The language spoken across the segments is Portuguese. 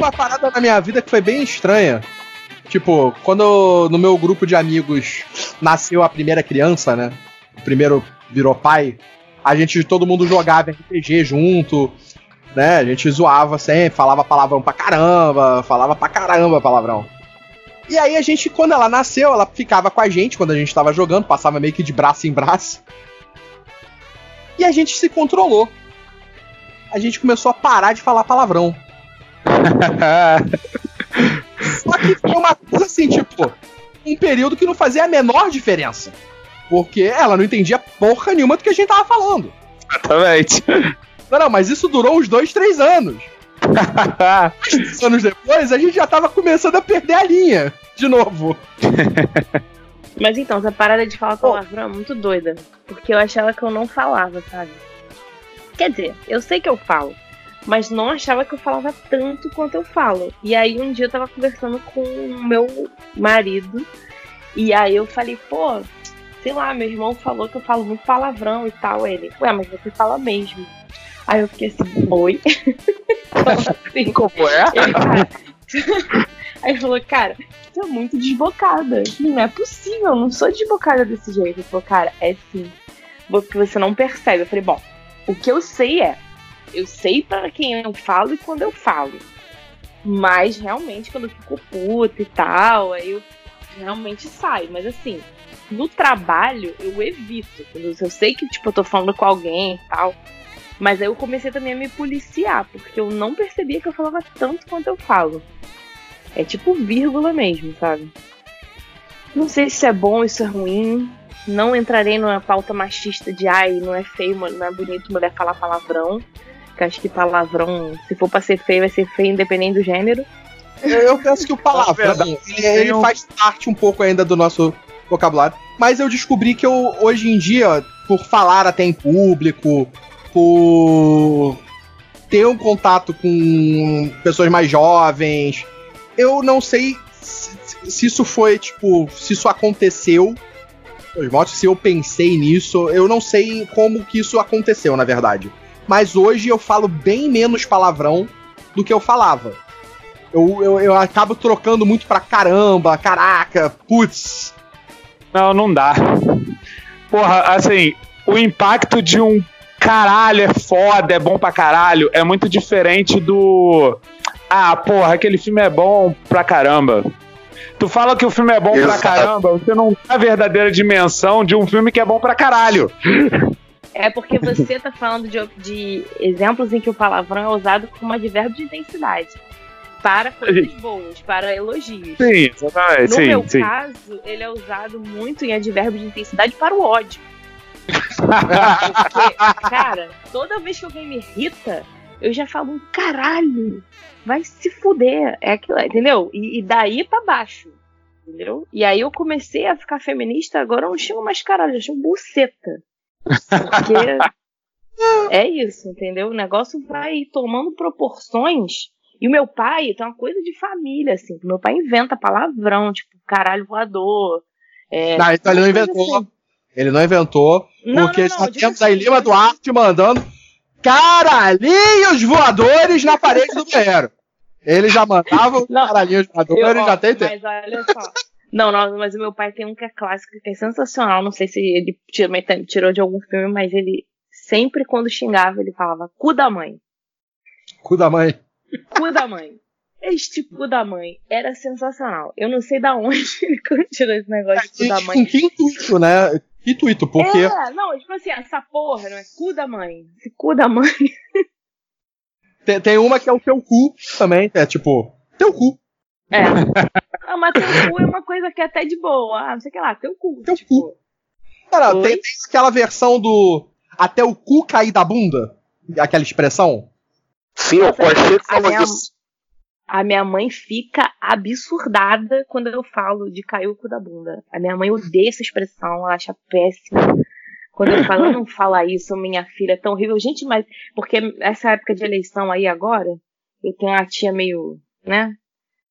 uma parada na minha vida que foi bem estranha. Tipo, quando no meu grupo de amigos nasceu a primeira criança, né? O primeiro virou pai, a gente, todo mundo jogava RPG junto, né? A gente zoava sempre, falava palavrão pra caramba, falava pra caramba palavrão. E aí a gente, quando ela nasceu, ela ficava com a gente quando a gente tava jogando, passava meio que de braço em braço. E a gente se controlou. A gente começou a parar de falar palavrão. Só que foi uma coisa assim, tipo, um período que não fazia a menor diferença. Porque ela não entendia porra nenhuma do que a gente tava falando. Exatamente. Não, não, mas isso durou uns dois, três anos. Três anos depois, a gente já tava começando a perder a linha. De novo. Mas então, essa parada de falar palavrão é muito doida. Porque eu achava que eu não falava, sabe? Quer dizer, eu sei que eu falo. Mas não achava que eu falava tanto quanto eu falo. E aí um dia eu tava conversando com o meu marido. E aí eu falei, pô, sei lá, meu irmão falou que eu falo muito palavrão e tal. Ele, ué, mas você fala mesmo. Aí eu fiquei assim, oi. assim, Como é? Ele, aí ele falou, cara, você é muito desbocada. Não é possível, eu não sou desbocada desse jeito. Ele falou, cara, é sim. Porque você não percebe. Eu falei, bom, o que eu sei é, eu sei para quem eu falo e quando eu falo. Mas realmente, quando eu fico puta e tal, aí eu realmente saio. Mas assim, no trabalho eu evito. Eu sei que, tipo, eu tô falando com alguém e tal. Mas aí eu comecei também a me policiar, porque eu não percebia que eu falava tanto quanto eu falo. É tipo vírgula mesmo, sabe? Não sei se é bom, isso é ruim. Não entrarei numa pauta machista de ai, não é feio, não é bonito mulher falar palavrão. Que acho que palavrão, se for pra ser feio, vai ser feio independente do gênero. Eu penso que o palavrão, ele, ele faz parte um pouco ainda do nosso vocabulário. Mas eu descobri que eu, hoje em dia, por falar até em público, por ter um contato com pessoas mais jovens, eu não sei se, se isso foi, tipo, se isso aconteceu. Se eu pensei nisso, eu não sei como que isso aconteceu, na verdade. Mas hoje eu falo bem menos palavrão do que eu falava. Eu, eu, eu acabo trocando muito pra caramba, caraca, putz. Não, não dá. Porra, assim, o impacto de um caralho é foda, é bom pra caralho, é muito diferente do. Ah, porra, aquele filme é bom pra caramba. Tu fala que o filme é bom Exato. pra caramba, você não dá a verdadeira dimensão de um filme que é bom pra caralho. É porque você tá falando de, de exemplos em que o palavrão é usado como advérbio de intensidade. Para coisas boas, para elogios. Sim, exatamente. No sim, meu sim. caso, ele é usado muito em advérbio de intensidade para o ódio. Porque, cara, toda vez que alguém me irrita, eu já falo um caralho, vai se fuder. É aquilo, entendeu? E, e daí para baixo. Entendeu? E aí eu comecei a ficar feminista, agora eu não chamo mais caralho, eu chamo buceta. Porque é isso, entendeu? O negócio vai tomando proporções. E o meu pai tem uma coisa de família, assim. Meu pai inventa palavrão, tipo, caralho voador. É, não, então ele não inventou. Assim. Ele não inventou, não, porque não, não, já temos assim, a Lima Duarte mandando caralhinhos voadores na parede do banheiro. Ele já mandava caralhinhos voadores, eu, ó, já tem tempo. Mas olha só. Não, não, mas o meu pai tem um que é clássico, que é sensacional. Não sei se ele tirou, tirou de algum filme, mas ele sempre quando xingava, ele falava cu da mãe. Cu da mãe. Cu da mãe. Este cu da mãe era sensacional. Eu não sei da onde ele tirou esse negócio de cu da mãe. Que intuito, né? Que intuito, porque. É, não, tipo assim, essa porra, não é cu da mãe. Esse cu da mãe. Tem, tem uma que é o teu cu também, é tipo, teu cu. É. Ah, mas teu cu é uma coisa que é até de boa. Ah, não sei o que lá, teu cu. Teu tipo, cu. Cara, tem, tem, aquela versão do até o cu cair da bunda, aquela expressão. Sim, o Corchete falou isso. A minha mãe fica absurdada quando eu falo de cair o cu da bunda. A minha mãe odeia essa expressão, ela acha péssima. Quando eu falo, não fala isso, minha filha é tão horrível. Gente, mas. Porque essa época de eleição aí agora, eu tenho uma tia meio. né?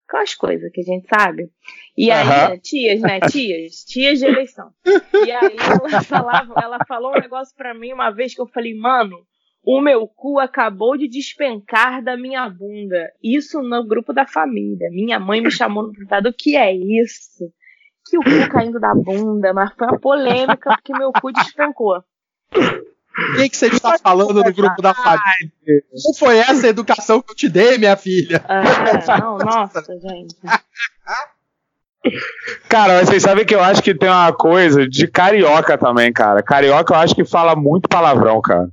Aquelas coisas que a gente sabe. E aí, uhum. tias, né? Tias, tias de eleição. E aí ela falava, ela falou um negócio pra mim uma vez que eu falei, mano, O meu cu acabou de despencar da minha bunda. Isso no grupo da família. Minha mãe me chamou no privado. O que é isso? Que o cu caindo da bunda, mas foi uma polêmica porque meu cu despencou. O que, que você está falando no grupo da família? Não foi essa a educação que eu te dei, minha filha? Ah, não, nossa, gente. Cara, vocês sabem que eu acho que tem uma coisa de carioca também, cara. Carioca eu acho que fala muito palavrão, cara.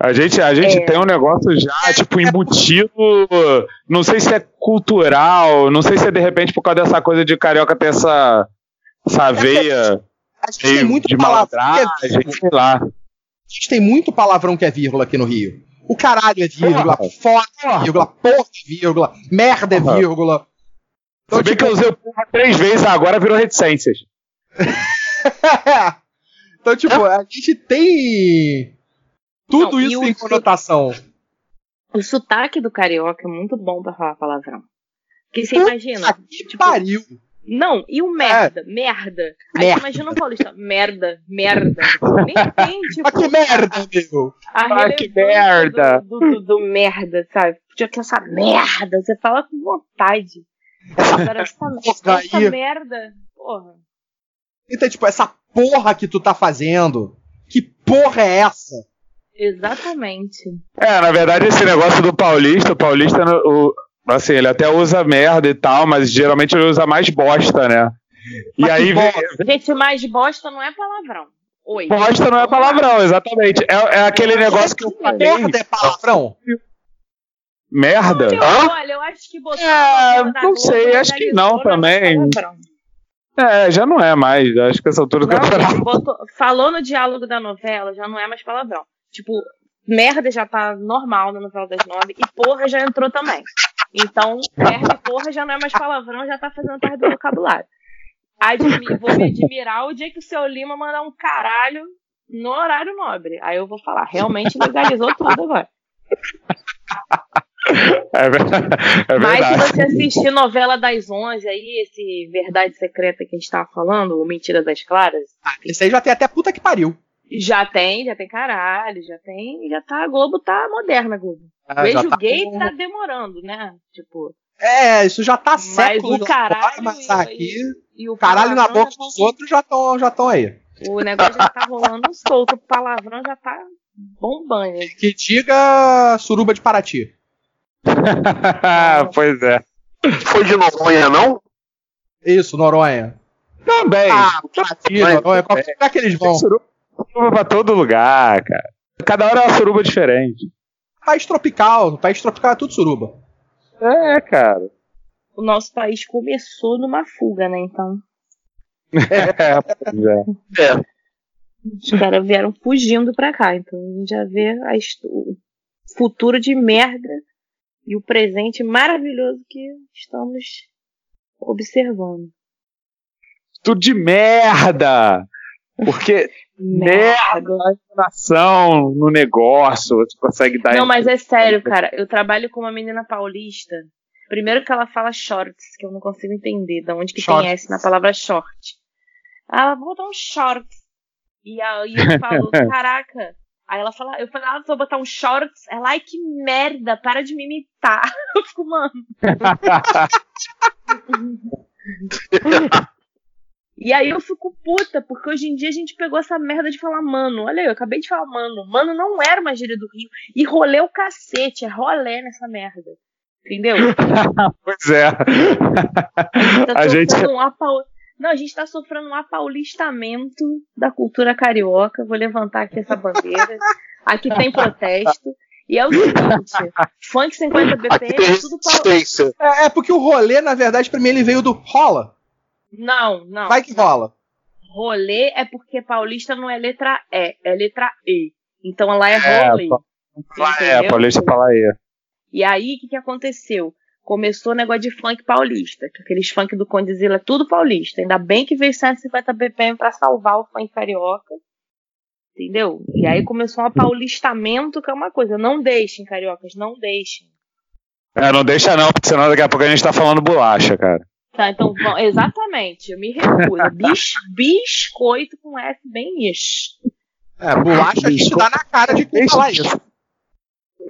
A gente, a gente é. tem um negócio já, tipo, embutido. Não sei se é cultural, não sei se é de repente por causa dessa coisa de carioca ter essa, essa veia. A gente tem muito de palavrão. sei lá. A gente tem muito palavrão que é vírgula aqui no Rio. O caralho é vírgula, foda é vírgula, porra é vírgula, merda é vírgula. Então, Se bem tipo... que eu usei o porra três vezes, agora virou reticências. então, tipo, a gente tem tudo Não, isso tem conotação. O sotaque do carioca é muito bom pra falar palavrão. Porque você imagina. Que tipo, pariu. Não, e o merda, é. merda. Aí merda. imagina um paulista, merda, merda. Nem tem, tipo. Ah, que merda, amigo. Ah, que merda. Do, do, do, merda, sabe? Podia que essa merda, você fala com vontade. Agora, essa, essa merda, porra. Então, tipo, essa porra que tu tá fazendo, que porra é essa? Exatamente. É, na verdade, esse negócio do paulista, o paulista, o, assim, ele até usa merda e tal, mas geralmente ele usa mais bosta, né? E aí vem... Gente, mais bosta não é palavrão. Oi. Bosta não é palavrão, exatamente. É, é aquele negócio que eu falei. Merda é palavrão? Merda? Olha, Hã? olha, eu acho que botou. É, não sei, acho que não também. É, já não é mais. Acho que essa altura do campeonato. falou no diálogo da novela, já não é mais palavrão. Tipo, merda já tá normal na novela das nove e porra já entrou também. Então, merda e porra já não é mais palavrão, já tá fazendo parte do vocabulário. Admi vou me admirar o dia que o seu Lima mandar um caralho no horário nobre. Aí eu vou falar, realmente legalizou tudo agora. É, verdade, é Mas se você assistir novela das onze aí, esse Verdade Secreta que a gente tava falando, o Mentira das Claras. Ah, esse aí já tem até puta que pariu. Já tem, já tem caralho, já tem, já tá, a Globo tá moderna, Globo. Ah, Beijo tá gay com... tá demorando, né? Tipo. É, isso já tá certo. Mas o caralho. Mas aqui, e, e o caralho na boca dos tá... outros já estão já aí. O negócio já tá rolando solto, o palavrão já tá bombando. Que diga suruba de Paraty. pois é. Foi de Noronha, não? Isso, Noronha. Também. Ah, Paraty, Noronha. Qual é que eles vão? Suruba pra todo lugar, cara. Cada hora é uma suruba diferente. País tropical, país tropical é tudo suruba. É, cara. O nosso país começou numa fuga, né, então. É, é. é. Os caras vieram fugindo pra cá, então a gente já vê a, o futuro de merda e o presente maravilhoso que estamos observando. Tudo de merda! Porque merda, nação no negócio, você consegue dar. Não, mas é sério, cara. Eu trabalho com uma menina paulista. Primeiro que ela fala shorts, que eu não consigo entender de onde que shorts. tem S na palavra short. Ela vou botar um shorts. E aí eu falo, caraca. Aí ela fala, eu falei, ah, vou botar um shorts. Ela, ai que merda, para de me imitar. Eu fico, mano. E aí eu fico puta, porque hoje em dia a gente pegou essa merda de falar mano. Olha aí, eu acabei de falar mano. Mano não era uma gíria do Rio. E rolê o cacete, é rolê nessa merda. Entendeu? pois é. A, a gente. Um apa... Não, a gente tá sofrendo um apaulistamento da cultura carioca. Vou levantar aqui essa bandeira. Aqui tem protesto. E é o seguinte, funk 50 BPM, tudo pau... é, é porque o rolê, na verdade, pra mim ele veio do rola. Não, não. Vai que rola. Rolê é porque paulista não é letra E, é letra E. Então ela é, é rolê. É, paulista fala E. E aí, o que, que aconteceu? Começou o negócio de funk paulista, que aqueles funk do Condizila é tudo paulista. Ainda bem que veio 150 BPM para salvar o funk carioca. Entendeu? E aí começou um paulistamento, que é uma coisa. Não deixem, cariocas, não deixem. É, não deixa não, porque senão daqui a pouco a gente tá falando bolacha, cara. Tá, então, exatamente, eu me recuso. Bis, biscoito com S bem is. É, bolacha a gente dá na cara de quem falar isso.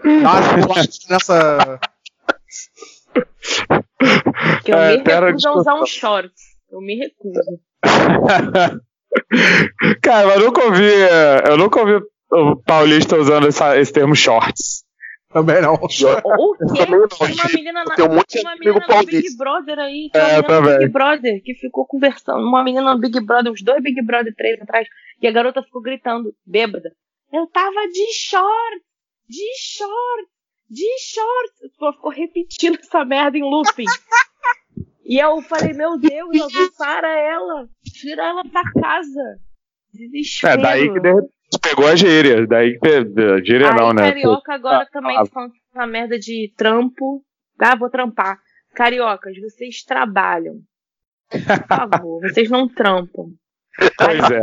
Dá umas bolachas nessa. Que eu É, me recuso a usar um shorts. Eu me recuso. Cara, eu nunca ouvi. Eu nunca ouvi o paulista usando essa- esse termo shorts. Também não. O quê? também não. Tem uma menina na, Tem um monte tem de uma amigo menina no. Big Brother aí. Tem É, também. Big Brother que ficou conversando. Uma menina no Big Brother, uns dois Big Brother, três atrás. E a garota ficou gritando, bêbada. Eu tava de short, de short, de short. Ela ficou repetindo essa merda em looping. E eu falei, meu Deus, alguém para ela. Tira ela pra casa. Desespero. É, daí que de repente pegou a gíria. Daí que. A gíria Aí, não, né? carioca agora Ah, também ah. falando essa merda de trampo. Ah, vou trampar. Cariocas, vocês trabalham. Por favor, vocês não trampam. Pois é.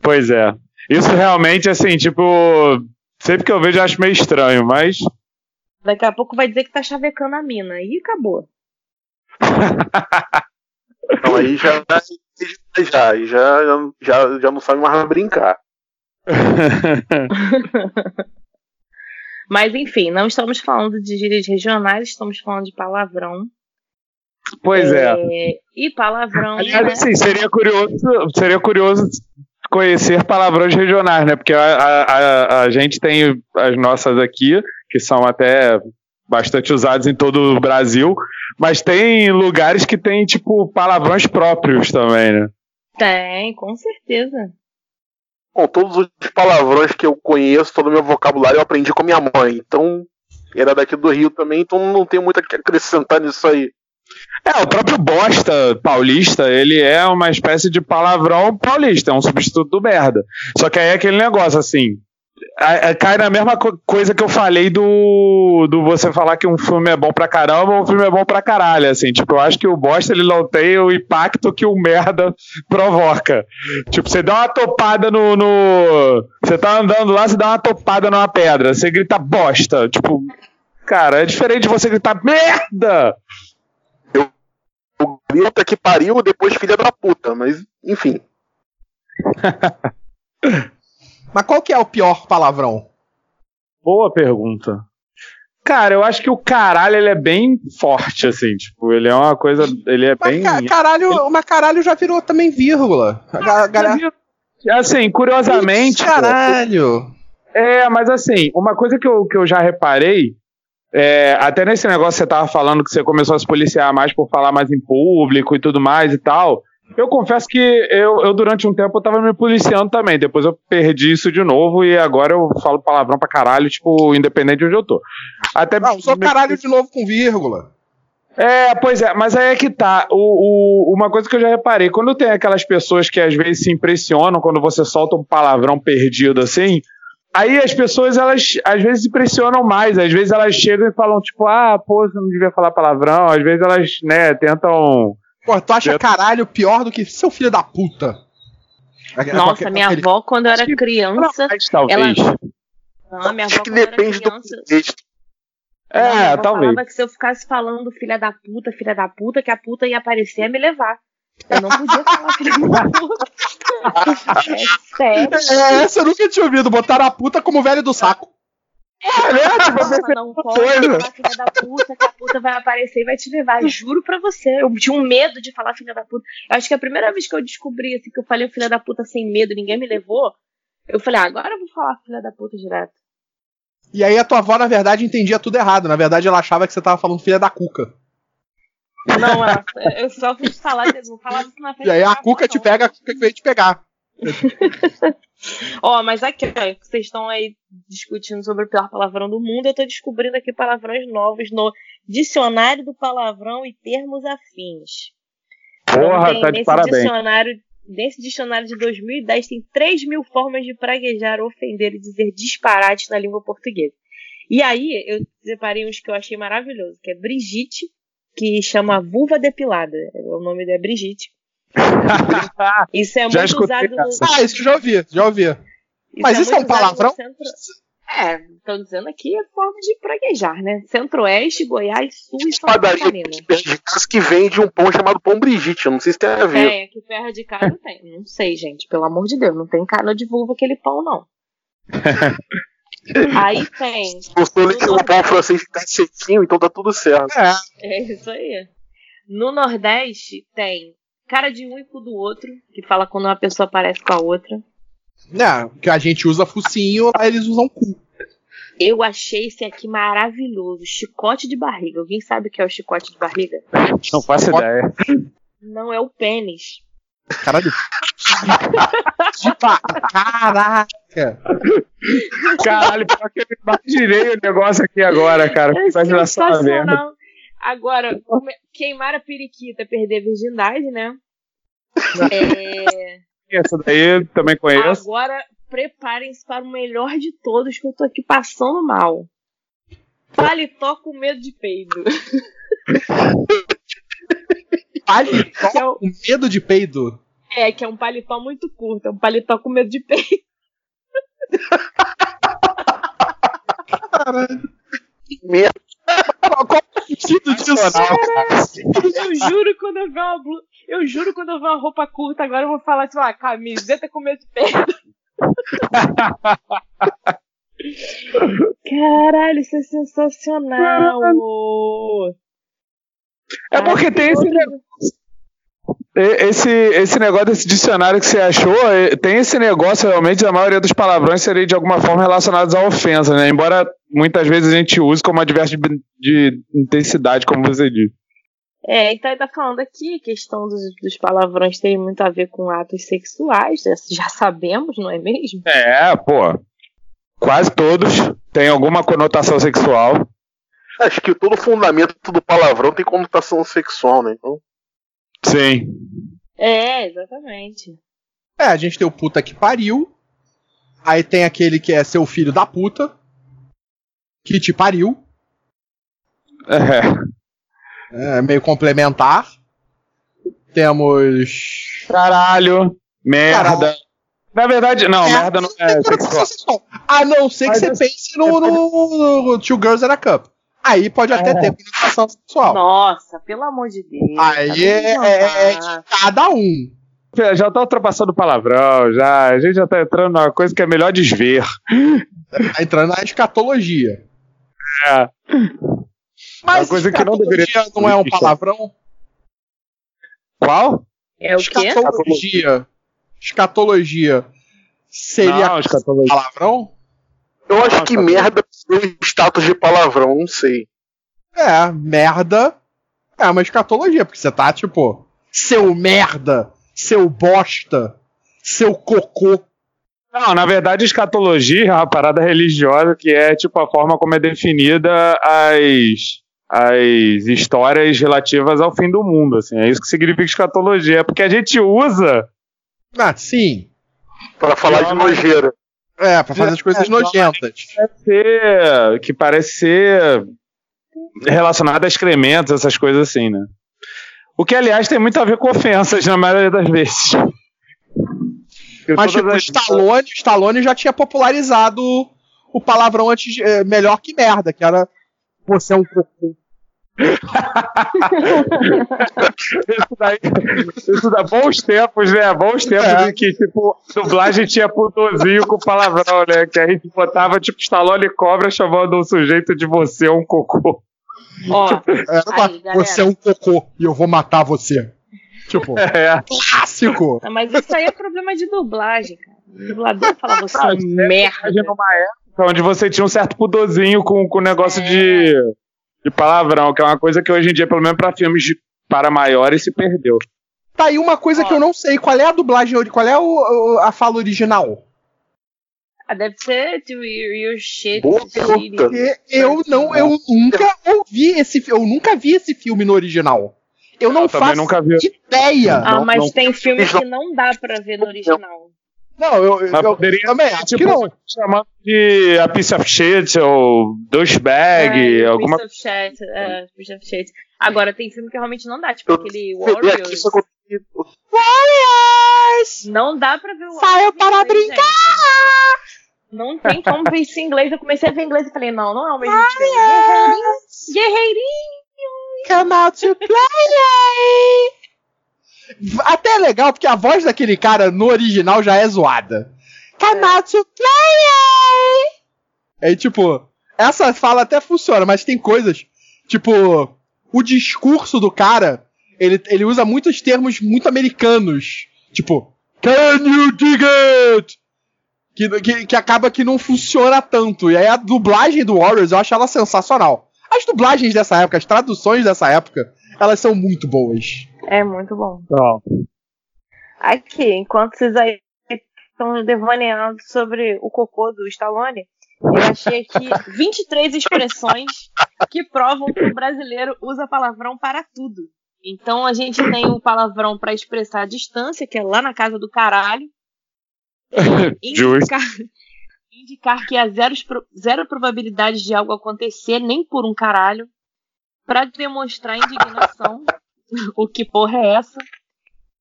Pois é. Isso realmente, assim, tipo. Sempre que eu vejo, eu acho meio estranho, mas. Daqui a pouco vai dizer que tá chavecando a mina. E acabou. Então aí já já, já, já, já não sabe mais brincar. Mas enfim, não estamos falando de gírias regionais, estamos falando de palavrão. pois é. E palavrão. Aliás, né? assim, seria curioso, seria curioso conhecer palavrões regionais, né? Porque a, a, a, a gente tem as nossas aqui, que são até bastante usadas em todo o Brasil, mas tem lugares que tem, tipo, palavrões próprios também, né? Tem, com certeza. Bom, todos os palavrões que eu conheço, todo o meu vocabulário eu aprendi com minha mãe. Então, era daqui do Rio também, então não tem muito a que acrescentar nisso aí. É, o próprio bosta paulista, ele é uma espécie de palavrão paulista, é um substituto do merda. Só que aí é aquele negócio, assim, cai na mesma co- coisa que eu falei do, do você falar que um filme é bom pra caramba ou um filme é bom pra caralho, assim, tipo, eu acho que o bosta, ele não tem o impacto que o merda provoca. Tipo, você dá uma topada no... no- você tá andando lá, você dá uma topada numa pedra, você grita bosta, tipo... Cara, é diferente de você gritar merda! O grita que pariu, depois filha da puta, mas enfim. Mas qual que é o pior palavrão? Boa pergunta. Cara, eu acho que o caralho ele é bem forte, assim, tipo, ele é uma coisa. Ele é Mas bem. ca- caralho, mas caralho já virou também vírgula. A ga- galera. Assim, curiosamente. Caralho. É, mas assim, uma coisa que eu, que eu já reparei, é, até nesse negócio que você tava falando que você começou a se policiar mais por falar mais em público e tudo mais e tal. Eu confesso que eu, eu durante um tempo eu tava me policiando também. Depois eu perdi isso de novo e agora eu falo palavrão pra caralho, tipo, independente de onde eu tô. Até Não, usou caralho de novo com vírgula. é, pois é, mas aí é que tá. O, o- uma coisa que eu já reparei, quando tem aquelas pessoas que às vezes se impressionam quando você solta um palavrão perdido assim, aí as pessoas elas às vezes se impressionam mais, às vezes elas chegam e falam tipo, ah, pô, você não devia falar palavrão, às vezes elas, né, tentam. Pô, tu acha caralho pior do que seu filho da puta? Nossa, minha Aquele- avó, quando eu era criança. Mas, talvez. Não, minha avó, Acho que quando eu era depende do criança. contexto. Minha É, avó talvez. falava que se eu ficasse falando filha da puta, filha da puta, que a puta ia aparecer e ia me levar. Eu não podia falar filha da puta. É sério. É, essa eu nunca tinha ouvido. Botaram a puta como velho do saco. É, né? Tipo, não pode falar filha da puta, que a puta vai aparecer e vai te levar. Juro pra você. Eu tinha um medo de falar filha da puta. Eu acho que a primeira vez que eu descobri assim, que eu falei filha da puta sem medo, ninguém me levou. Eu falei, ah, agora eu vou falar filha da puta direto. E aí a tua avó, na verdade, entendia tudo errado. Na verdade, ela achava que você tava falando filha da cuca. Não, ela, eu só fui falar, vou falar isso na frente. E aí a da cuca te pega, a cuca que veio te pegar. Ó, mas aqui, ó, vocês estão aí discutindo sobre o pior palavrão do mundo, eu tô descobrindo aqui palavrões novos no Dicionário do Palavrão e Termos Afins. Porra, Então, tá de parabéns. Dicionário, nesse dicionário de 2010 tem 3 mil formas de praguejar, ofender e dizer disparate na língua portuguesa. E aí, eu separei uns que eu achei maravilhoso, que é Brigitte, que chama vulva depilada. O nome dela é Brigitte. Isso é Já muito escutei usado. Ah, isso eu já ouvi, já ouvi. isso Mas isso é um palavrão? centro- É, estão dizendo aqui é forma de praguejar, né? Centro-Oeste, Goiás, Sul e Santa Catarina. de casa que vende um pão chamado Pão Brigitte, eu não sei se tem a ver. É, aqui perto de casa tem. Não sei, gente, pelo amor de Deus, não tem cara de vulva aquele pão, não. aí tem. O pão francês tá sequinho, então tá tudo certo. É. é isso aí. No Nordeste tem cara de um e cu do outro, que fala quando uma pessoa parece com a outra. Não, que a gente usa focinho, lá eles usam cu. Eu achei esse aqui maravilhoso. Chicote de barriga. Alguém sabe o que é o chicote de barriga? Não faço chicote... ideia. Não é o pênis. Caralho. Caraca. Caralho, pior que eu imaginei o negócio aqui agora, cara. É sensacional. Agora, queimar a periquita, perder a virgindade, né? É... Essa daí também conheço. Agora, preparem-se para o melhor de todos, que eu tô aqui passando mal. Paletó com medo de peido. paletó é o... com medo de peido? É, que é um paletó muito curto, é um paletó com medo de peido. Caralho. Merda. Qual é o sentido disso? Eu juro quando eu ver uma. Eu juro quando eu ver uma roupa curta, agora eu vou falar assim, ah, camiseta com medo de peido. Caralho, isso é sensacional! É porque tem esse esse, esse negócio desse dicionário que você achou, tem esse negócio realmente, a maioria dos palavrões seria de alguma forma relacionados à ofensa, né? Embora muitas vezes a gente use como adverso de, de intensidade, como você disse. É, então ele tá falando aqui, a questão dos, dos palavrões tem muito a ver com atos sexuais, já sabemos, não é mesmo? É, pô. Quase todos têm alguma conotação sexual. Acho que todo fundamento do palavrão tem conotação sexual, né? Então... Sim. É, exatamente. É, a gente tem o puta que pariu. Aí tem aquele que é seu filho da puta. Que te pariu. É. É meio complementar. Temos. Caralho, merda. Caralho. Na verdade, não, é, merda não é sexual. A não ser que Mas você pense no, no, no, Two Girls and a Cup. Aí pode até é. ter comunicação sexual. Nossa, pelo amor de Deus. Aí tá é, é, é, de cada um. Já tá ultrapassando o palavrão, já. A gente já tá entrando numa coisa que é melhor desver. Tá entrando na escatologia. É. Mas uma coisa que não deveria não é um palavrão? Qual? É o quê? Escatologia. Escatologia. Seria não, escatologia. palavrão? Eu acho não, que merda é um status de palavrão, não sei. É, merda é uma escatologia, porque você tá tipo, seu merda, seu bosta, seu cocô. Não, na verdade, escatologia é uma parada religiosa que é tipo a forma como é definida as as histórias relativas ao fim do mundo, assim. É isso que significa escatologia, é porque a gente usa. Ah, sim. Para falar de nojeira. É, para fazer as coisas é, nojentas. Que parece, ser, que parece ser relacionado a excrementos, essas coisas assim, né? O que, aliás, tem muito a ver com ofensas na maioria das vezes. Mas, tipo, as... Stallone, Stallone já tinha popularizado o palavrão antes, é, melhor que merda, que era você é um cocô isso, daí, isso dá bons tempos, né? Bons tempos é. em que, tipo, dublagem tinha putozinho com palavrão, né? Que a gente botava, tipo, Stallone cobra chamando um sujeito de você um cocô. Ó, aí, você é um cocô e eu vou matar você. Tipo, é. Clássico! Mas isso aí é problema de dublagem, cara. O dublador fala você é um merda. Numa época onde você tinha um certo pudorzinho com o negócio é. de de palavrão, que é uma coisa que hoje em dia, pelo menos para filmes de, para maiores, se perdeu. Tá aí uma coisa que eu não sei. Qual é a dublagem, qual é o, a fala original? Ah, deve ser to your shit. Eu não, eu nunca ouvi esse eu nunca vi esse filme no original. Eu não eu faço nunca vi. ideia. Ah, não, mas não, tem filmes que não dá pra ver no original. Não, eu, eu, eu também acho tipo, que não. Chamando de a piece of shit ou douchebag, é, alguma piece of shit, é, piece of shit. Agora tem filme que realmente não dá, tipo eu aquele Warriors. Warriors! Não dá pra ver o Saiu para brincar! Não tem como ver isso em inglês. Eu comecei a ver inglês e falei, não, não é o mesmo Guerreirinho. Guerreirinho. Come out to play! Até é legal, porque a voz daquele cara no original já é zoada. Come out to play! É tipo, essa fala até funciona, mas tem coisas, tipo, o discurso do cara, ele, ele usa muitos termos muito americanos. Tipo, Can you dig it? Que, que, que, acaba que não funciona tanto. E aí a dublagem do Warriors eu acho ela sensacional. As dublagens dessa época, as traduções dessa época, elas são muito boas. É muito bom. Aqui, enquanto vocês aí estão devaneando sobre o cocô do Stallone, eu achei aqui 23 expressões que provam que o brasileiro usa palavrão para tudo. Então a gente tem o palavrão para expressar a distância, que é lá na casa do caralho. indicar, indicar que há zero, zero probabilidade de algo acontecer, nem por um caralho. Para demonstrar indignação, o que porra é essa?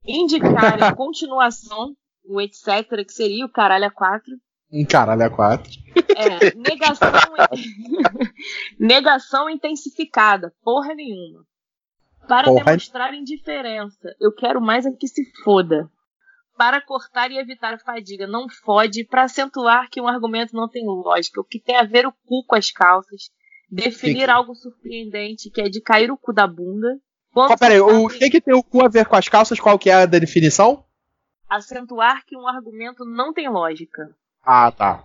Indicar a continuação, o etc., que seria o caralho a quatro. Um caralho a quatro. É, negação, negação intensificada, porra nenhuma. Para porra. demonstrar indiferença, eu quero mais é que se foda. Para cortar e evitar fadiga, não fode. Para acentuar que um argumento não tem lógica, o que tem a ver o cu com as calças. Definir algo surpreendente, que é de cair o cu da bunda. Quando peraí, o que, que tem o cu a ver com as calças? Qual que é a definição? Acentuar que um argumento não tem lógica. Ah, tá.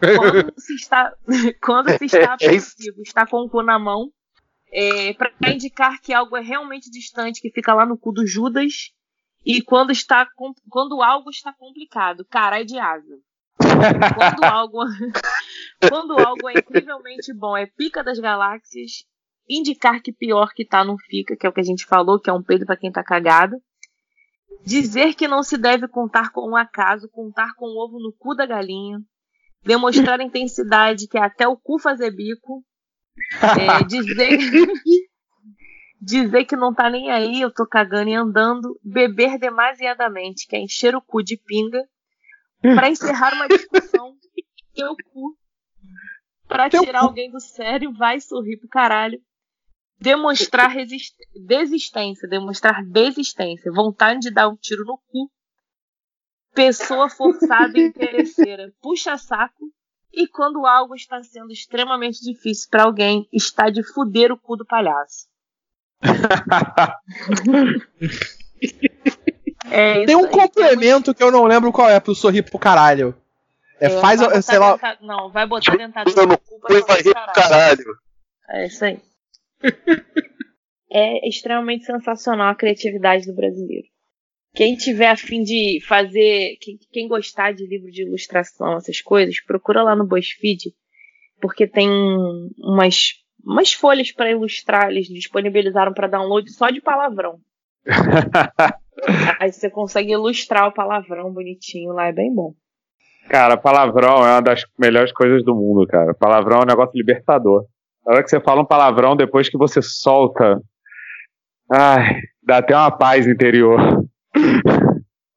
Quando se está, quando se está apreensivo, está com o cu na mão, é, para indicar que algo é realmente distante, que fica lá no cu do Judas, e quando está quando algo está complicado, caralho de asa. quando algo quando algo é incrivelmente bom, é pica das galáxias, indicar que pior que tá não fica, que é o que a gente falou, que é um pedo para quem tá cagado. Dizer que não se deve contar com um acaso, contar com o um ovo no cu da galinha. Demonstrar intensidade, que é até o cu fazer bico. É, dizer, dizer que não tá nem aí, eu tô cagando e andando. Beber demasiadamente, que é encher o cu de pinga. Para encerrar uma discussão, teu cu. Pra tirar alguém do sério, vai sorrir pro caralho demonstrar desistência, demonstrar desistência, vontade de dar um tiro no cu, pessoa forçada e interesseira, puxa saco, e quando algo está sendo extremamente difícil para alguém, está de fuder o cu do palhaço. é Tem um complemento que eu não lembro qual é pro sorrir pro caralho. É, faz, sei lá. Não, vai botar dentadura no cu pra sorrir pro caralho. É isso aí é extremamente sensacional a criatividade do brasileiro. Quem tiver afim de fazer, quem, quem, gostar de livro de ilustração, essas coisas, procura lá no BuzzFeed, porque tem umas, umas folhas para ilustrar, eles disponibilizaram para download só de palavrão. Aí você consegue ilustrar o palavrão bonitinho lá, é bem bom. Cara, palavrão é uma das melhores coisas do mundo, cara. Palavrão é um negócio libertador. A hora que você fala um palavrão, depois que você solta. Ai, dá até uma paz interior.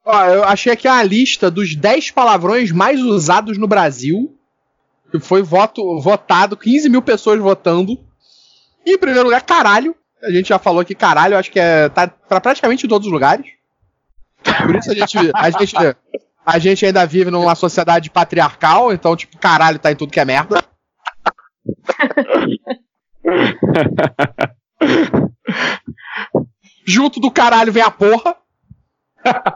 Ó, eu achei aqui a lista dos 10 palavrões mais usados no Brasil. Que foi voto, votado, 15 mil pessoas votando. E, em primeiro lugar, caralho. A gente já falou que caralho, acho que é, tá pra praticamente todos os lugares. Por isso a gente, a gente, a gente ainda vive numa sociedade patriarcal, então, tipo, caralho tá em tudo que é merda. Junto do caralho vem a porra.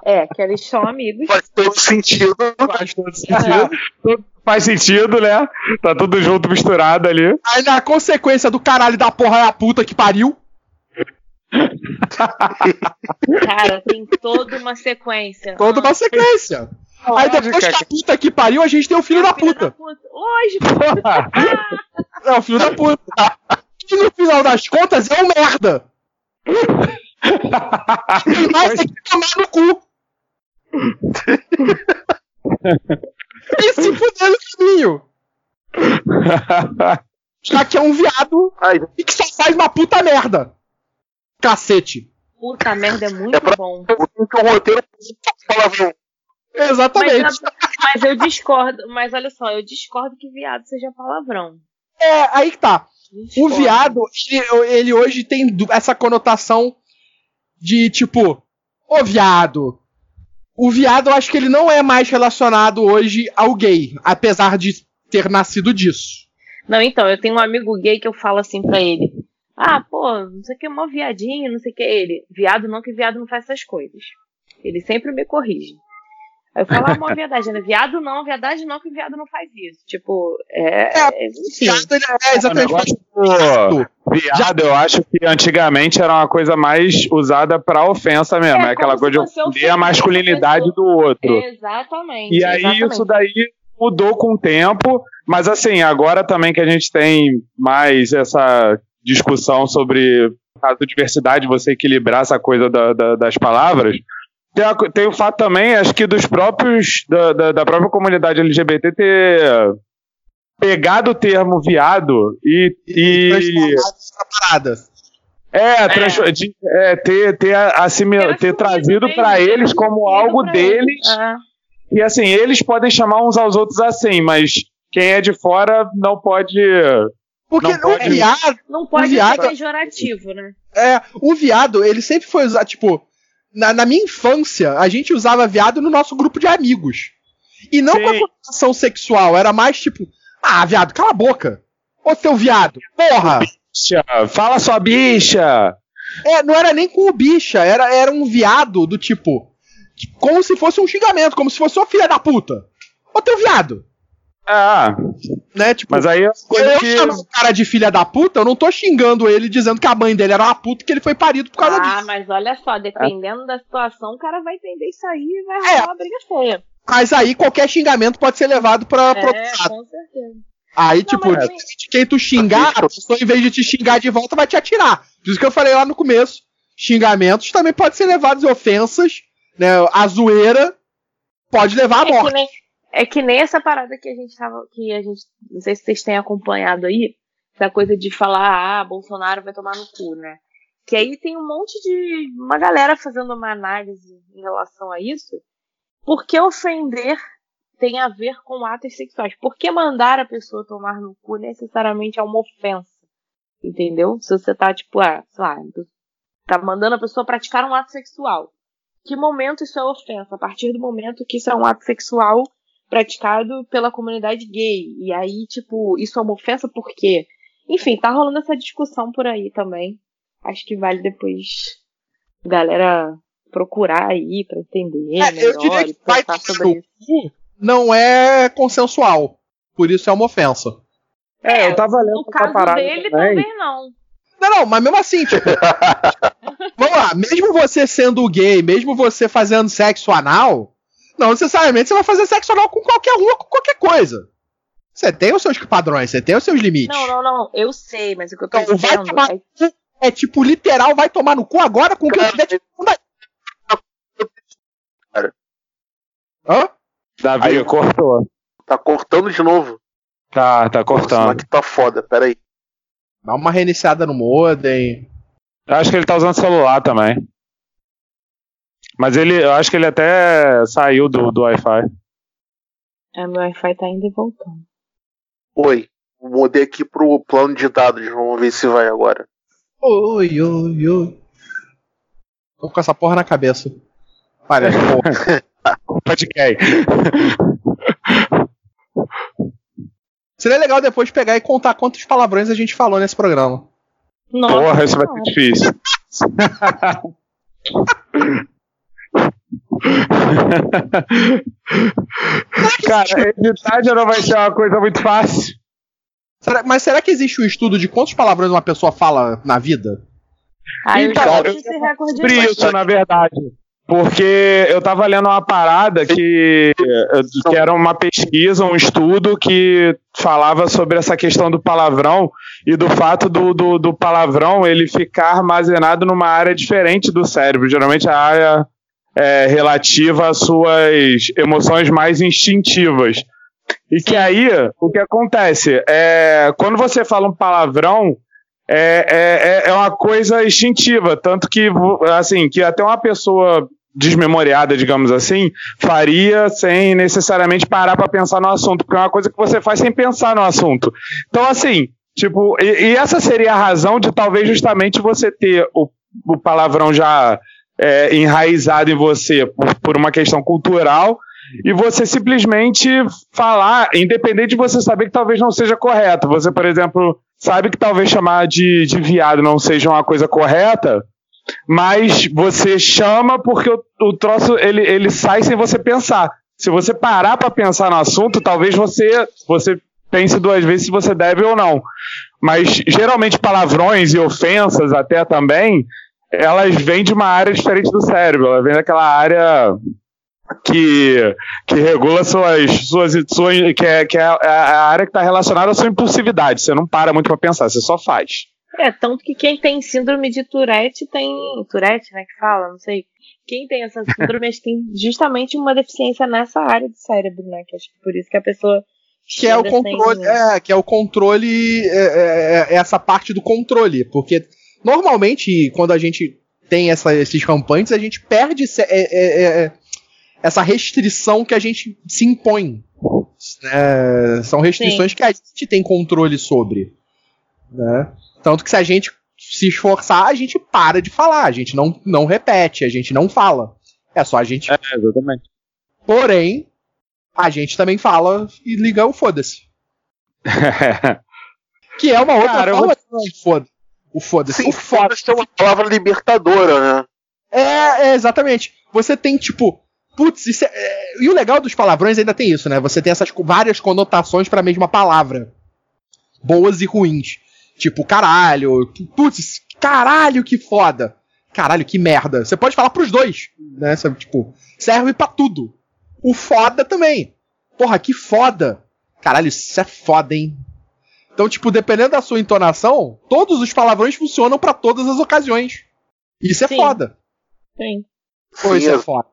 É, que eles são amigos. Faz todo sentido. Faz todo sentido. É. Faz sentido, né? Tá tudo junto, misturado ali. Aí na consequência do caralho da porra é a puta que pariu. Cara, tem toda uma sequência. Toda uma sequência. Aí depois que a puta que pariu, a gente tem o filho, é da, filho puta. da puta. Hoje, É o filho da puta. Que no final das contas é um merda. Mas tem que tomar no cu. e se fuder no caminho. Já que é um viado Ai. e que só faz uma puta merda. Cacete. Puta merda é muito é pra... bom. O roteiro palavrão Exatamente. Mas, mas, eu discordo, mas olha só, eu discordo que viado seja palavrão. É, aí que tá. Discordo. O viado, ele, ele, hoje tem essa conotação de tipo, ô viado. O viado, eu acho que ele não é mais relacionado hoje ao gay, apesar de ter nascido disso. Não, então, eu tenho um amigo gay que eu falo assim pra ele. Ah, pô, não sei o que, é mó viadinho, não sei o que. Ele, viado não, que viado não faz essas coisas. Ele sempre me corrige. Eu falo, uma viadagem, né? Viado não, viadagem não, que viado não faz isso. Tipo, é. É, é viado, é exatamente. Pô, viado, eu acho que antigamente era uma coisa mais usada pra ofensa mesmo. É, é aquela coisa de ofender a masculinidade do outro. Exatamente. E aí exatamente. isso daí mudou com o tempo. Mas assim, agora também que a gente tem mais essa discussão sobre a diversidade, você equilibrar essa coisa da, da, das palavras tem, a, tem, o fato também, acho que dos próprios. Da, da, da, própria comunidade LGBT ter pegado o termo viado e. e, É, trans, é. De, é, ter, ter, assimil, ter trazido para eles como algo deles. É. E assim, eles podem chamar uns aos outros assim, mas quem é de fora não pode. Porque não pode, o viado. Não pode viado, ser pejorativo, né? É, o viado, ele sempre foi usado, tipo, na, na, minha infância, a gente usava viado no nosso grupo de amigos. E não Sim. com a conotação sexual, era mais tipo, ah, viado, cala a boca. Ô seu viado, porra! Bicha, fala sua bicha! É, não era nem com o bicha, era, era um viado do tipo. Como se fosse um xingamento, como se fosse uma filha da puta. Ô teu viado! Ah. Né, tipo, mas aí quando eu que... chamo o cara de filha da puta, eu não tô xingando ele dizendo que a mãe dele era uma puta que ele foi parido por causa ah, disso. Ah, mas olha só, dependendo é. da situação, o cara vai entender isso aí e vai rolar é. uma briga feia. Mas aí qualquer xingamento pode ser levado pra. É, com certeza. Aí, não, tipo, mas... quem tu xingar, a pessoa, em vez de te xingar de volta, vai te atirar. Por isso que eu falei lá no começo. Xingamentos também podem ser levados ofensas, né? A zoeira pode levar à é morte. Nem, é que nem essa parada que a gente tava. Que a gente. Não sei se vocês têm acompanhado aí. Essa coisa de falar, ah, Bolsonaro vai tomar no cu, né? Que aí tem um monte de. Uma galera fazendo uma análise em relação a isso. Por que ofender tem a ver com atos sexuais? Por que mandar a pessoa tomar no cu necessariamente é uma ofensa? Entendeu? Se você tá, tipo, ah, sei lá, tá mandando a pessoa praticar um ato sexual. Que momento isso é ofensa? A partir do momento que isso é um ato sexual praticado pela comunidade gay. E aí, tipo, isso é uma ofensa por quê? Enfim, tá rolando essa discussão por aí também. Acho que vale depois galera procurar aí pra entender é, melhor eu diria que vai sobre isso. Não é consensual. Por isso é uma ofensa. É, é eu tava lendo no caso dele também. também não. Não, não, mas mesmo assim, tipo. vamos lá, mesmo você sendo gay, mesmo você fazendo sexo anal, não necessariamente você vai fazer sexo anal com qualquer um ou com qualquer coisa. Você tem os seus padrões, você tem os seus limites. Não, não, não. Eu sei, mas o que eu tô então, dizendo tomar, é... é... tipo, literal, vai tomar no cu agora com o que tiver de Hã? Davi, Aí, cortou. Tá cortando de novo. Tá, tá cortando. Nossa, que tá foda, pera aí. Dá uma reiniciada no modem. Eu acho que ele tá usando celular também. Mas ele, eu acho que ele até saiu do, do Wi-Fi. É, meu Wi-Fi tá indo e voltando. Oi, mudei aqui pro plano de dados, vamos ver se vai agora. Oi, oi, oi. Tô com essa porra na cabeça. Parece porra. Culpa de quem? Seria legal depois pegar e contar quantos palavrões a gente falou nesse programa. Nossa, Porra, isso vai ser difícil. Cara, editar já não vai ser uma coisa muito fácil. Será, mas será que existe um estudo de quantos palavrões uma pessoa fala na vida? Ah, eu então, já esse recorde isso, na verdade. Porque eu tava lendo uma parada que, que era uma pesquisa, um estudo que falava sobre essa questão do palavrão e do fato do, do, do palavrão ele ficar armazenado numa área diferente do cérebro. Geralmente a área é, relativa às suas emoções mais instintivas. E que aí, o que acontece? É, quando você fala um palavrão, é, é, é, é uma coisa instintiva, tanto que, assim, que até uma pessoa desmemoriada, digamos assim, faria sem necessariamente parar para pensar no assunto, porque é uma coisa que você faz sem pensar no assunto. Então, assim, tipo, e, e essa seria a razão de talvez justamente você ter o, o palavrão já é, enraizado em você por, por uma questão cultural e você simplesmente falar, independente de você saber que talvez não seja correto. Você, por exemplo, sabe que talvez chamar de, de viado não seja uma coisa correta, mas você chama porque o, o troço ele, ele sai sem você pensar. Se você parar para pensar no assunto, talvez você você pense duas vezes se você deve ou não. Mas geralmente palavrões e ofensas até também, elas vêm de uma área diferente do cérebro, elas vêm daquela área que, que regula suas, suas, suas que, é, que é a área que está relacionada à sua impulsividade. Você não para muito para pensar, você só faz. É, tanto que quem tem síndrome de Tourette tem. Tourette, né? Que fala, não sei. Quem tem essa síndrome tem justamente uma deficiência nessa área do cérebro, né? Que acho que por isso que a pessoa. Que é o controle. É, que é o controle. É, é, é, essa parte do controle. Porque normalmente, quando a gente tem essa, esses rampantes, a gente perde é, é, é, essa restrição que a gente se impõe. Né? São restrições Sim. que a gente tem controle sobre. Né? Tanto que se a gente se esforçar, a gente para de falar, a gente não, não repete, a gente não fala. É só a gente. É, exatamente. Porém, a gente também fala e liga o foda-se. que é uma outra Cara, forma vou... de foda o foda-se. Sim, o foda-se é uma palavra libertadora, né? É, é, exatamente. Você tem, tipo, putz, isso é, é, e o legal dos palavrões ainda tem isso, né? Você tem essas várias conotações para a mesma palavra. Boas e ruins. Tipo, caralho, putz, caralho, que foda. Caralho, que merda. Você pode falar pros dois, né? Tipo, serve para tudo. O foda também. Porra, que foda. Caralho, isso é foda, hein? Então, tipo, dependendo da sua entonação, todos os palavrões funcionam para todas as ocasiões. Isso é Sim. foda. Sim. Pô, isso é foda.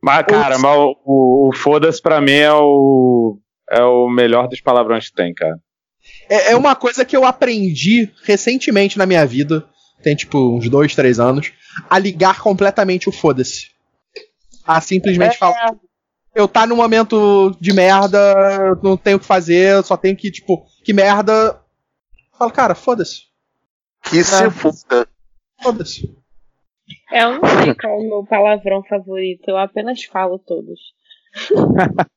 Mas, cara, mas o, o, o foda-se pra mim é o, é o melhor dos palavrões que tem, cara. É, é uma coisa que eu aprendi recentemente na minha vida, tem tipo uns dois, três anos, a ligar completamente o foda-se. A simplesmente é, falar. Eu tá num momento de merda, não tenho o que fazer, só tenho que, tipo, que merda. Fala, cara, foda-se. Que se é. foda. Foda-se. É, eu não sei qual é o meu palavrão favorito, eu apenas falo todos.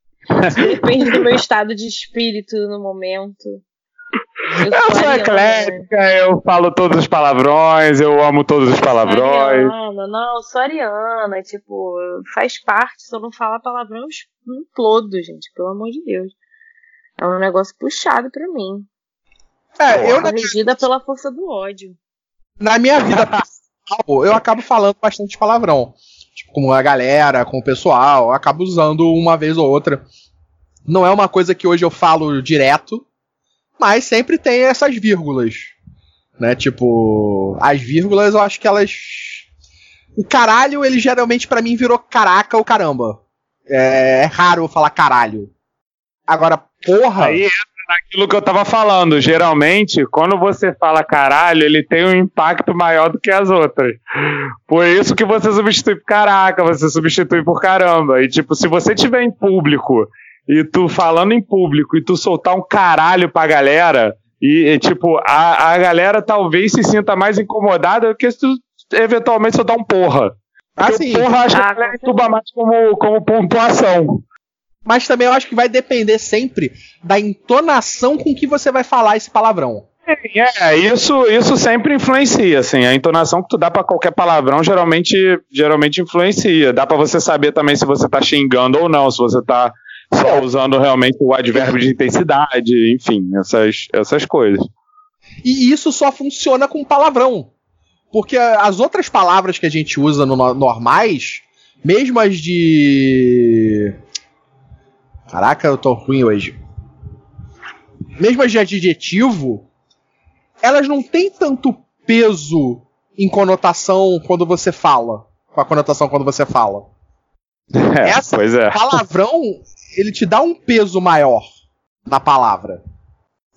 Depende do meu estado de espírito no momento. Eu, eu sou, sou eclética, eu falo todos os palavrões, eu amo todos os palavrões. Ariana, não, eu sou Ariana, tipo, faz parte, se eu não falar palavrão, eu implodo, gente, pelo amor de Deus. É um negócio puxado pra mim. É, eu. Regida pela força do ódio. Na minha vida pessoal, eu acabo falando bastante palavrão. Tipo, com a galera, com o pessoal, acabo usando uma vez ou outra. Não é uma coisa que hoje eu falo direto, mas sempre tem essas vírgulas. Né? Tipo, as vírgulas eu acho que elas. O caralho, ele geralmente para mim virou caraca ou caramba. É, é raro eu falar caralho. Agora, porra. Aí entra naquilo que eu tava falando. Geralmente, quando você fala caralho, ele tem um impacto maior do que as outras. Por isso que você substitui por caraca, você substitui por caramba. E tipo, se você tiver em público e tu falando em público e tu soltar um caralho pra galera, e, e tipo, a, a galera talvez se sinta mais incomodada do que se tu eventualmente soltar um porra. Assim, porra acho que a galera mais como, como pontuação. Mas também eu acho que vai depender sempre da entonação com que você vai falar esse palavrão. É, isso, isso sempre influencia, assim. A entonação que tu dá para qualquer palavrão geralmente, geralmente influencia. Dá para você saber também se você tá xingando ou não, se você tá só usando realmente o advérbio de intensidade, enfim, essas, essas coisas. E isso só funciona com palavrão. Porque as outras palavras que a gente usa no normais, mesmo as de Caraca, eu tô ruim hoje. Mesmo as de adjetivo, elas não têm tanto peso em conotação quando você fala. Com a conotação quando você fala. É, Essa pois é. palavrão, ele te dá um peso maior na palavra.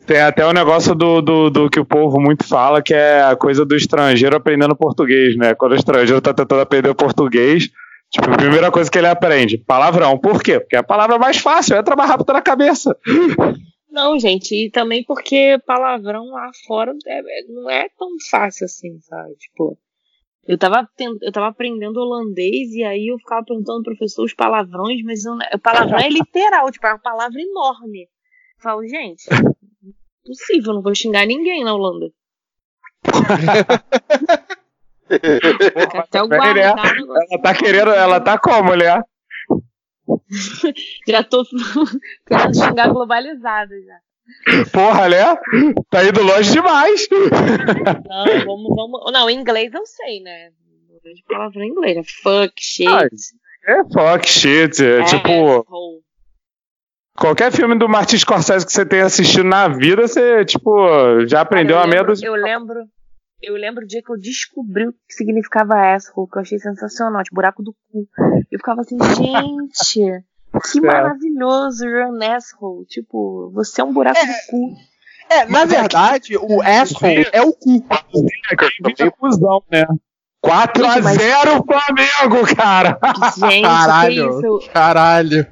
Tem até o um negócio do, do, do, que o povo muito fala, que é a coisa do estrangeiro aprendendo português, né? Quando o estrangeiro tá tentando aprender português, Tipo, a primeira coisa que ele aprende, palavrão. Por quê? Porque é a palavra mais fácil, entra mais rápido na cabeça. Não, gente, e também porque palavrão lá fora é, não é tão fácil assim, sabe? Tipo, eu tava, eu tava aprendendo holandês e aí eu ficava perguntando ao professor os palavrões, mas eu, o palavrão é literal, tipo, é uma palavra enorme. Eu falo, gente, possível, não vou xingar ninguém na Holanda. Até o guardar, ela tá querendo, ela tá como, mulher? já tô querendo xingar globalizada já. Porra, né? Tá indo longe demais. Não, vamos, vamos. Não, em inglês eu sei, né? Eu vejo palavra em inglês. Né? Fuck, shit. Ah, é fuck, shit. É, tipo. Qualquer filme do Martin Scorsese que você tenha assistido na vida, você, tipo, já aprendeu Cara, a meia Eu lembro. Eu lembro o dia que eu descobri o que significava asshole, que eu achei sensacional, tipo, buraco do cu. Eu ficava assim, gente, que maravilhoso, you're an asshole. Tipo, você é um buraco é, do cu. É, na verdade, o asshole é o cu. É cuzão, né? 4x0 Flamengo, cara! Gente, caralho, que isso? Caralho.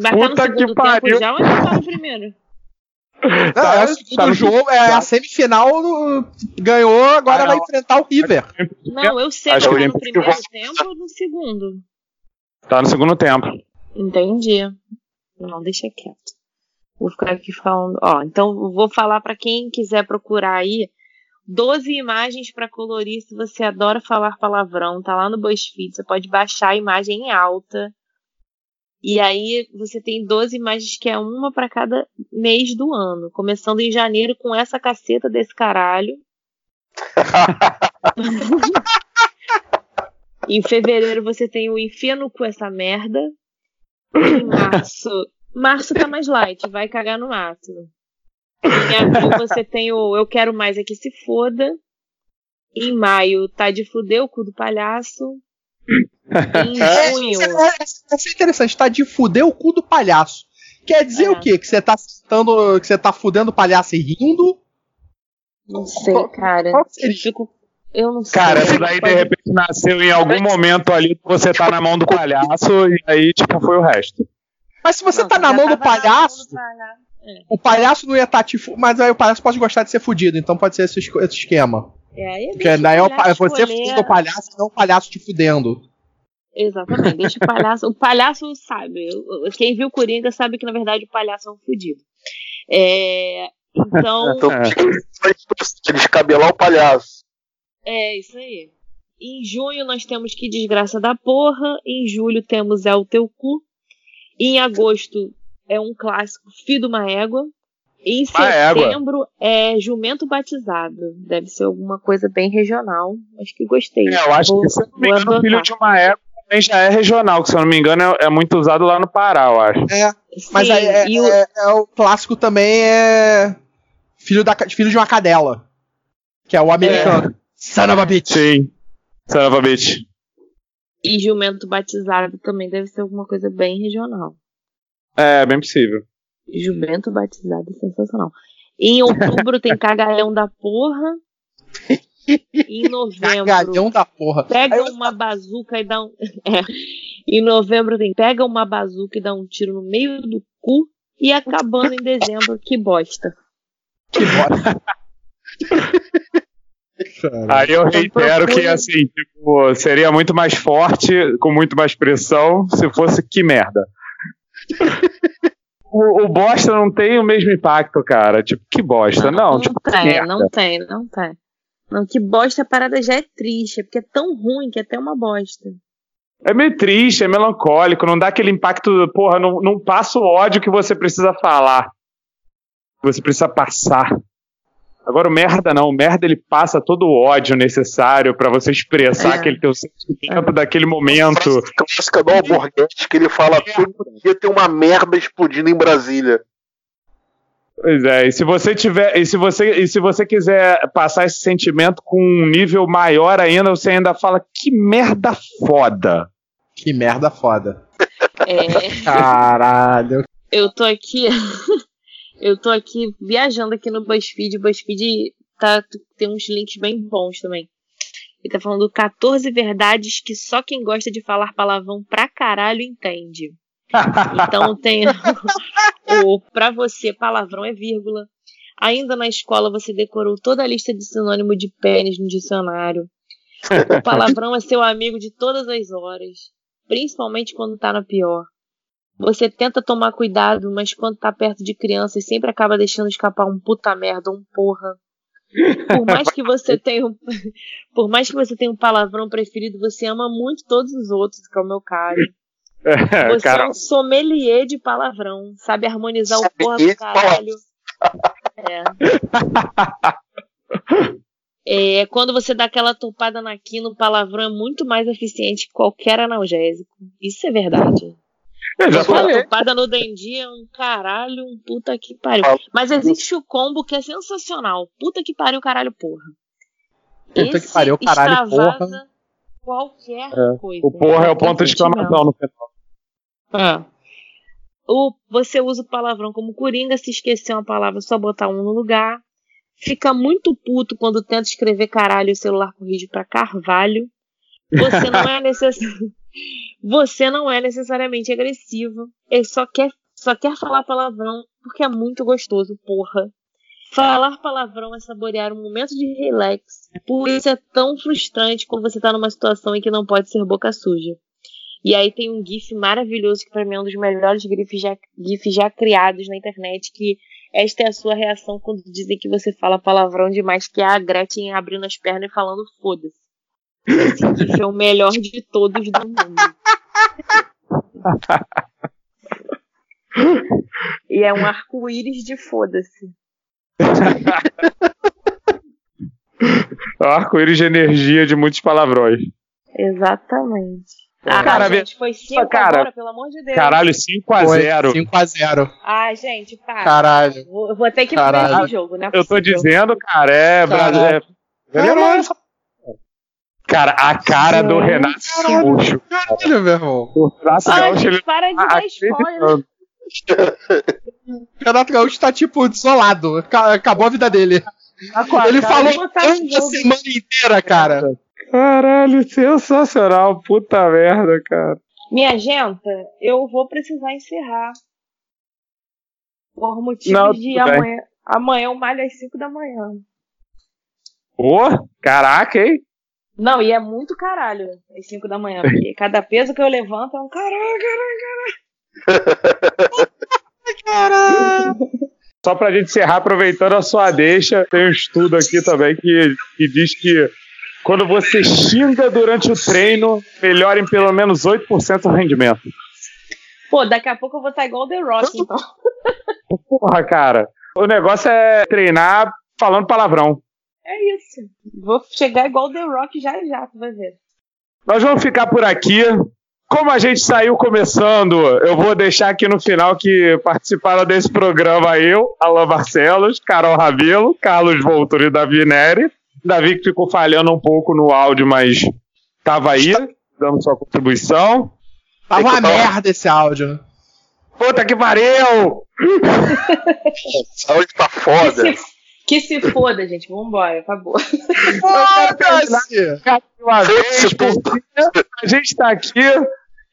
Mas Puta tá no segundo que pariu. tempo já ou tá no primeiro? É, tá, é o segundo tá jogo, é a semifinal ganhou, agora ah, vai enfrentar o River. Não, eu sei, mas tá no primeiro tempo ou no segundo? Tá no segundo tempo. Entendi. Não, deixa quieto. Vou ficar aqui falando. Ó, então vou falar para quem quiser procurar aí 12 imagens para colorir se você adora falar palavrão. Tá lá no BuzzFeed. Você pode baixar a imagem em alta. E aí você tem 12 imagens que é uma para cada mês do ano. Começando em janeiro com essa caceta desse caralho. em fevereiro você tem o enfia no cu essa merda. Em março. Março tá mais light, vai cagar no mato. Em abril você tem o Eu Quero Mais É Que Se Foda. Em maio tá de fuder o cu do palhaço. Em é, junho. É, é, interessante, tá de fuder o cu do palhaço. Quer dizer é. o quê? Que você tá citando. Que você tá fudendo o palhaço e rindo? Não sei, cara. Qual seria? Eu fico eu não sei. Cara, isso daí de repente nasceu em algum momento ali que você tá na mão do palhaço e aí, tipo, foi o resto. Mas se você não, tá na mão do palhaço. É. O palhaço não ia estar tá te. Mas aí o palhaço pode gostar de ser fudido, então pode ser esse, esse esquema. É, aí Porque daí é você fudendo o palhaço e não o palhaço te fudendo. Exatamente, deixa o palhaço. O palhaço sabe. Quem viu Coringa sabe que na verdade o palhaço é um fudido. É, então. então descabelar o palhaço. É, isso aí. Em junho nós temos Que Desgraça da Porra. Em julho temos É o Teu Cu. Em agosto é um clássico Filho de uma Égua. Em setembro é Jumento Batizado. Deve ser alguma coisa bem regional. Acho que gostei. É, eu acho vou, que, se eu não me engano, Filho de uma Égua também já é regional, que se eu não me engano é, é muito usado lá no Pará, eu acho. É, mas Sim, aí é, o... É, é, o clássico também é Filho, da, filho de uma Cadela, que é o americano. É. Son of a bitch. Sim. Son of a bitch. E jumento batizado também deve ser alguma coisa bem regional. É, bem possível. Jumento batizado é sensacional. Em outubro tem cagalhão da porra. Em novembro. Cagalhão da porra. Pega eu... uma bazuca e dá um. É. Em novembro tem pega uma bazuca e dá um tiro no meio do cu. E acabando em dezembro, que bosta. Que bosta. Aí eu reitero que, assim, tipo, seria muito mais forte, com muito mais pressão, se fosse que merda. o, o, bosta não tem o mesmo impacto, cara. Tipo, que bosta. Não, não, não tipo, tem, não tem, não tem. Não, que bosta a parada já é triste, é porque é tão ruim que é até uma bosta. É meio triste, é melancólico, não dá aquele impacto, porra, não, não passa o ódio que você precisa falar. Você precisa passar. Agora o merda não, o merda ele passa todo o ódio necessário para você expressar é. aquele teu sentimento é. daquele momento. Clássica do Alborguete que ele fala é. todo dia tem uma merda explodindo em Brasília. Pois é, e se você tiver, e se você, e se você quiser passar esse sentimento com um nível maior ainda, você ainda fala que merda foda. Que merda foda. É. Caralho. Eu tô aqui Eu tô aqui viajando aqui no BuzzFeed. O BuzzFeed tá, tem uns links bem bons também. Ele tá falando 14 verdades que só quem gosta de falar palavrão pra caralho entende. Então tem o pra você palavrão é vírgula. Ainda na escola você decorou toda a lista de sinônimo de pênis no dicionário. O palavrão é seu amigo de todas as horas, principalmente quando tá na pior. Você tenta tomar cuidado, mas quando tá perto de crianças sempre acaba deixando escapar um puta merda, um porra. Por mais que você tenha um, por mais que você tenha um palavrão preferido, você ama muito todos os outros, que é o meu caso. Você Caramba. é um sommelier de palavrão, sabe harmonizar o porra do caralho. É. é. Quando você dá aquela topada na quina, o palavrão é muito mais eficiente que qualquer analgésico. Isso é verdade. Falei. Topada no Dendi é um caralho, um puta que pariu. Mas existe o combo que é sensacional. Puta que pariu, caralho, porra. Puta Esse que pariu, caralho, porra. Qualquer é. coisa. O porra é o ponto de exclamação no final. É. O, você usa o palavrão como coringa, se esquecer uma palavra, só botar um no lugar. Fica muito puto quando tenta escrever caralho e o celular corrige para carvalho. Você não é. Você não é necessariamente agressivo. Ele só quer, só quer falar palavrão porque é muito gostoso, porra. Falar palavrão é saborear um momento de relax. Por isso é tão frustrante quando você tá numa situação em que não pode ser boca suja. E aí tem um GIF maravilhoso que para mim é um dos melhores GIFs já, GIFs já criados na internet, que esta é a sua reação quando dizem que você fala palavrão demais, que é a Gretchen abrindo as pernas e falando foda-se. Esse GIF é o melhor de todos do mundo. e é um arco-íris de foda-se. é um arco-íris de energia de muitos palavrões. Exatamente. Ah, cara, gente, foi 5 cara, agora, pelo amor de Deus. Caralho, 5x0. 5x0. Ai, gente, para. Caralho. Vou, vou ter que caralho. ver esse jogo, né? Eu tô dizendo, cara, é. Caralho. É, Cara, a cara do Renato Gaúcho. Caralho, meu irmão. O Renato Gaúcho, ele... para de dar tá spoiler. Renato Gaúcho tá, tipo, desolado. Acabou a vida dele. ele falou a semana inteira, cara. Caralho, sensacional. Puta merda, cara. Minha gente, eu vou precisar encerrar. Por motivos Não, de amanhã. Amanhã eu malho às 5 da manhã. Ô, oh, caraca, hein? Não, e é muito caralho às 5 da manhã, porque cada peso que eu levanto é um caralho, caralho, caralho. caralho. Só pra gente encerrar, aproveitando a sua deixa, tem um estudo aqui também que, que diz que quando você xinga durante o treino, melhora em pelo menos 8% o rendimento. Pô, daqui a pouco eu vou estar igual o The Rock, então. Porra, cara. O negócio é treinar falando palavrão. É isso. Vou chegar igual o The Rock já já, tu vai ver. Nós vamos ficar por aqui. Como a gente saiu começando, eu vou deixar aqui no final que participaram desse programa eu, Alan Barcelos, Carol Rabelo, Carlos Voltor e Davi Neri. Davi que ficou falhando um pouco no áudio, mas tava aí, dando sua contribuição. Tava uma merda esse áudio. Puta que pariu! Áudio tá foda. Que se, que se foda, gente. Vambora, acabou. Foda-se! A gente tá aqui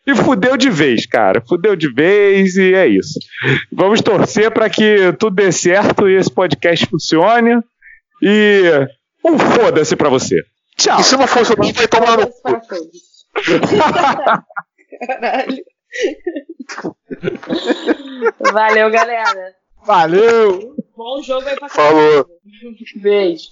e fudeu de vez, cara. Fudeu de vez e é isso. Vamos torcer para que tudo dê certo e esse podcast funcione. E um foda-se pra você. Tchau. E se não fosse o mim, vai tomar no cu. Caralho. Valeu, galera. Valeu. Bom jogo aí pra Falou. Beijo.